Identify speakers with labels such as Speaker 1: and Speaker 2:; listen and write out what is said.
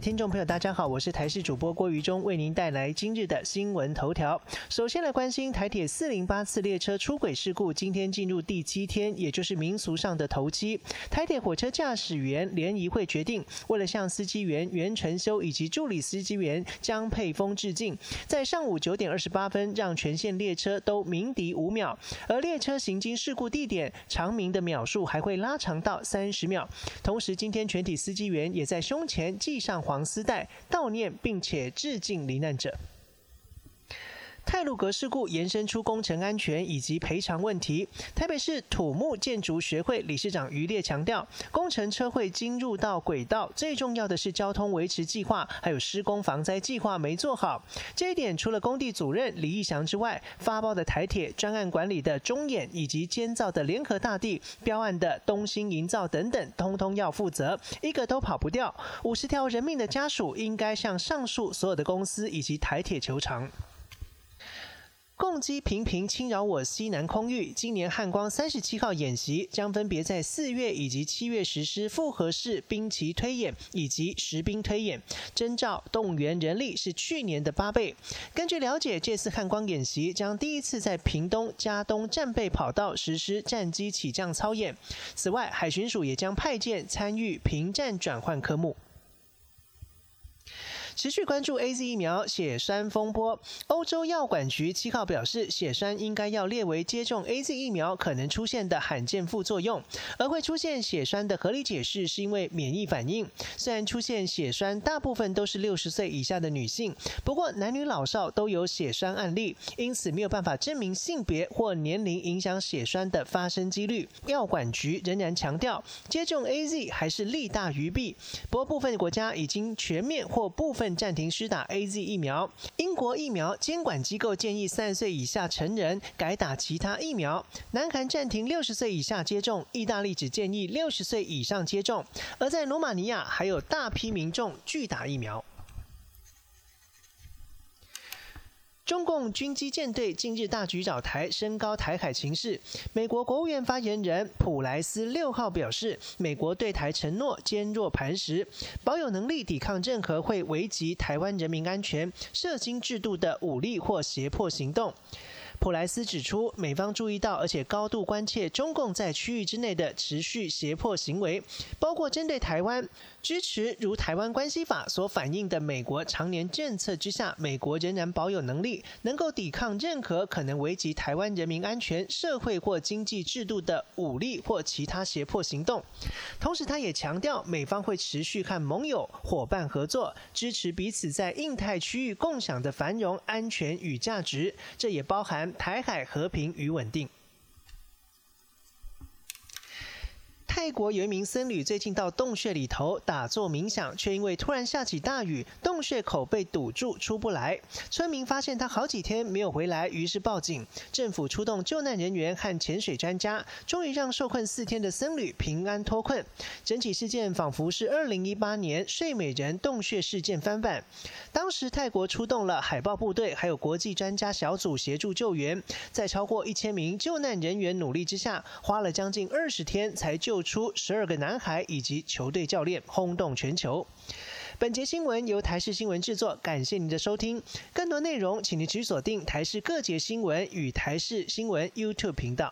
Speaker 1: 听众朋友，大家好，我是台视主播郭于忠，为您带来今日的新闻头条。首先来关心台铁四零八次列车出轨事故，今天进入第七天，也就是民俗上的头七。台铁火车驾驶员联谊会决定，为了向司机员袁成修以及助理司机员江佩峰致敬，在上午九点二十八分，让全线列车都鸣笛五秒，而列车行经事故地点长鸣的秒数还会拉长到三十秒。同时，今天全体司机员也在胸前系上黄丝带，悼念并且致敬罹难者。泰鲁格事故延伸出工程安全以及赔偿问题。台北市土木建筑学会理事长余烈强调，工程车会进入到轨道，最重要的是交通维持计划还有施工防灾计划没做好。这一点除了工地主任李义祥之外，发包的台铁专案管理的中演以及监造的联合大地标案的东兴营造等等，通通要负责，一个都跑不掉。五十条人命的家属应该向上述所有的公司以及台铁求偿。共机频频侵扰我西南空域。今年汉光三十七号演习将分别在四月以及七月实施复合式兵棋推演以及实兵推演，征召动员人力是去年的八倍。根据了解，这次汉光演习将第一次在屏东加东战备跑道实施战机起降操演。此外，海巡署也将派舰参与平战转换科目。持续关注 A Z 疫苗血栓风波。欧洲药管局七号表示，血栓应该要列为接种 A Z 疫苗可能出现的罕见副作用，而会出现血栓的合理解释是因为免疫反应。虽然出现血栓大部分都是六十岁以下的女性，不过男女老少都有血栓案例，因此没有办法证明性别或年龄影响血栓的发生几率。药管局仍然强调，接种 A Z 还是利大于弊。不过部分国家已经全面或部分。暂停施打 A Z 疫苗。英国疫苗监管机构建议三十岁以下成人改打其他疫苗。南韩暂停六十岁以下接种，意大利只建议六十岁以上接种。而在罗马尼亚，还有大批民众拒打疫苗。中共军机舰队近日大举扰台，升高台海情势。美国国务院发言人普莱斯六号表示，美国对台承诺坚若磐石，保有能力抵抗任何会危及台湾人民安全、涉金制度的武力或胁迫行动。普莱斯指出，美方注意到而且高度关切中共在区域之内的持续胁迫行为，包括针对台湾支持如《台湾关系法》所反映的美国常年政策之下，美国仍然保有能力能够抵抗任何可能危及台湾人民安全、社会或经济制度的武力或其他胁迫行动。同时，他也强调，美方会持续和盟友伙伴合作，支持彼此在印太区域共享的繁荣、安全与价值。这也包含。台海和平与稳定。泰国有一名僧侣最近到洞穴里头打坐冥想，却因为突然下起大雨，洞穴口被堵住，出不来。村民发现他好几天没有回来，于是报警。政府出动救难人员和潜水专家，终于让受困四天的僧侣平安脱困。整起事件仿佛是二零一八年睡美人洞穴事件翻版。当时泰国出动了海豹部队，还有国际专家小组协助救援，在超过一千名救难人员努力之下，花了将近二十天才救。出十二个男孩以及球队教练，轰动全球。本节新闻由台视新闻制作，感谢您的收听。更多内容，请您持续锁定台视各节新闻与台视新闻 YouTube 频道。